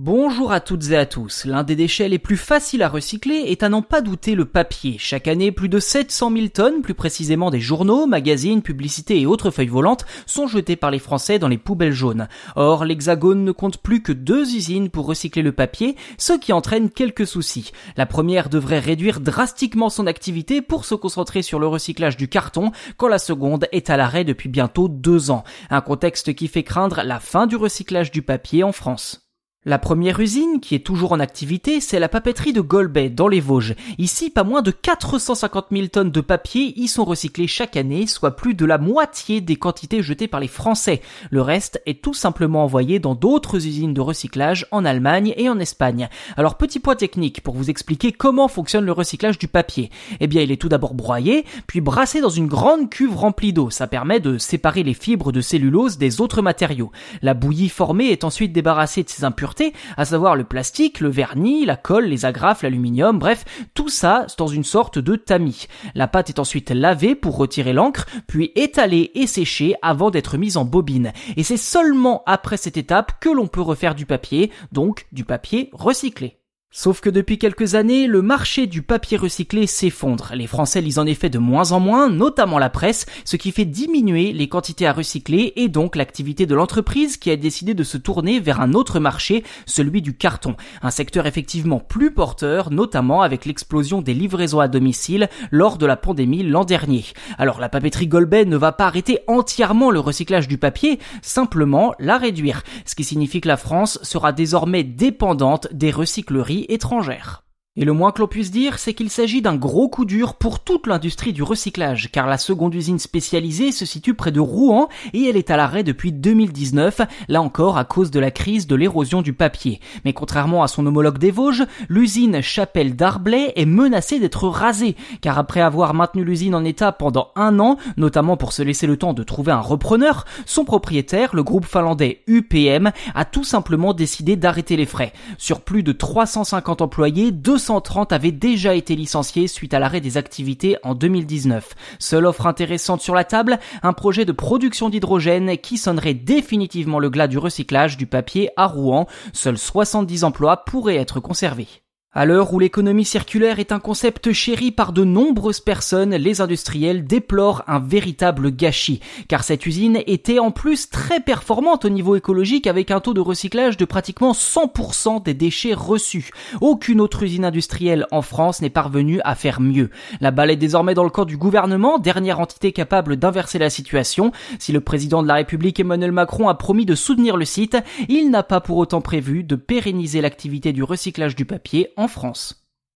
Bonjour à toutes et à tous. L'un des déchets les plus faciles à recycler est à n'en pas douter le papier. Chaque année, plus de 700 000 tonnes, plus précisément des journaux, magazines, publicités et autres feuilles volantes, sont jetées par les Français dans les poubelles jaunes. Or, l'Hexagone ne compte plus que deux usines pour recycler le papier, ce qui entraîne quelques soucis. La première devrait réduire drastiquement son activité pour se concentrer sur le recyclage du carton, quand la seconde est à l'arrêt depuis bientôt deux ans. Un contexte qui fait craindre la fin du recyclage du papier en France. La première usine, qui est toujours en activité, c'est la papeterie de Golbet, dans les Vosges. Ici, pas moins de 450 000 tonnes de papier y sont recyclées chaque année, soit plus de la moitié des quantités jetées par les Français. Le reste est tout simplement envoyé dans d'autres usines de recyclage en Allemagne et en Espagne. Alors, petit point technique pour vous expliquer comment fonctionne le recyclage du papier. Eh bien, il est tout d'abord broyé, puis brassé dans une grande cuve remplie d'eau. Ça permet de séparer les fibres de cellulose des autres matériaux. La bouillie formée est ensuite débarrassée de ses impuretés à savoir le plastique, le vernis, la colle, les agrafes, l'aluminium, bref, tout ça dans une sorte de tamis. La pâte est ensuite lavée pour retirer l'encre, puis étalée et séchée avant d'être mise en bobine. Et c'est seulement après cette étape que l'on peut refaire du papier, donc du papier recyclé. Sauf que depuis quelques années, le marché du papier recyclé s'effondre. Les Français lisent en effet de moins en moins, notamment la presse, ce qui fait diminuer les quantités à recycler et donc l'activité de l'entreprise qui a décidé de se tourner vers un autre marché, celui du carton. Un secteur effectivement plus porteur, notamment avec l'explosion des livraisons à domicile lors de la pandémie l'an dernier. Alors la papeterie Golbet ne va pas arrêter entièrement le recyclage du papier, simplement la réduire. Ce qui signifie que la France sera désormais dépendante des recycleries étrangère. Et le moins que l'on puisse dire, c'est qu'il s'agit d'un gros coup dur pour toute l'industrie du recyclage, car la seconde usine spécialisée se situe près de Rouen et elle est à l'arrêt depuis 2019, là encore à cause de la crise de l'érosion du papier. Mais contrairement à son homologue des Vosges, l'usine Chapelle d'Arblay est menacée d'être rasée, car après avoir maintenu l'usine en état pendant un an, notamment pour se laisser le temps de trouver un repreneur, son propriétaire, le groupe finlandais UPM, a tout simplement décidé d'arrêter les frais. Sur plus de 350 employés, 200 230 avaient déjà été licenciés suite à l'arrêt des activités en 2019. Seule offre intéressante sur la table, un projet de production d'hydrogène qui sonnerait définitivement le glas du recyclage du papier à Rouen. Seuls 70 emplois pourraient être conservés. À l'heure où l'économie circulaire est un concept chéri par de nombreuses personnes, les industriels déplorent un véritable gâchis, car cette usine était en plus très performante au niveau écologique avec un taux de recyclage de pratiquement 100% des déchets reçus. Aucune autre usine industrielle en France n'est parvenue à faire mieux. La balle est désormais dans le camp du gouvernement, dernière entité capable d'inverser la situation. Si le président de la République Emmanuel Macron a promis de soutenir le site, il n'a pas pour autant prévu de pérenniser l'activité du recyclage du papier France.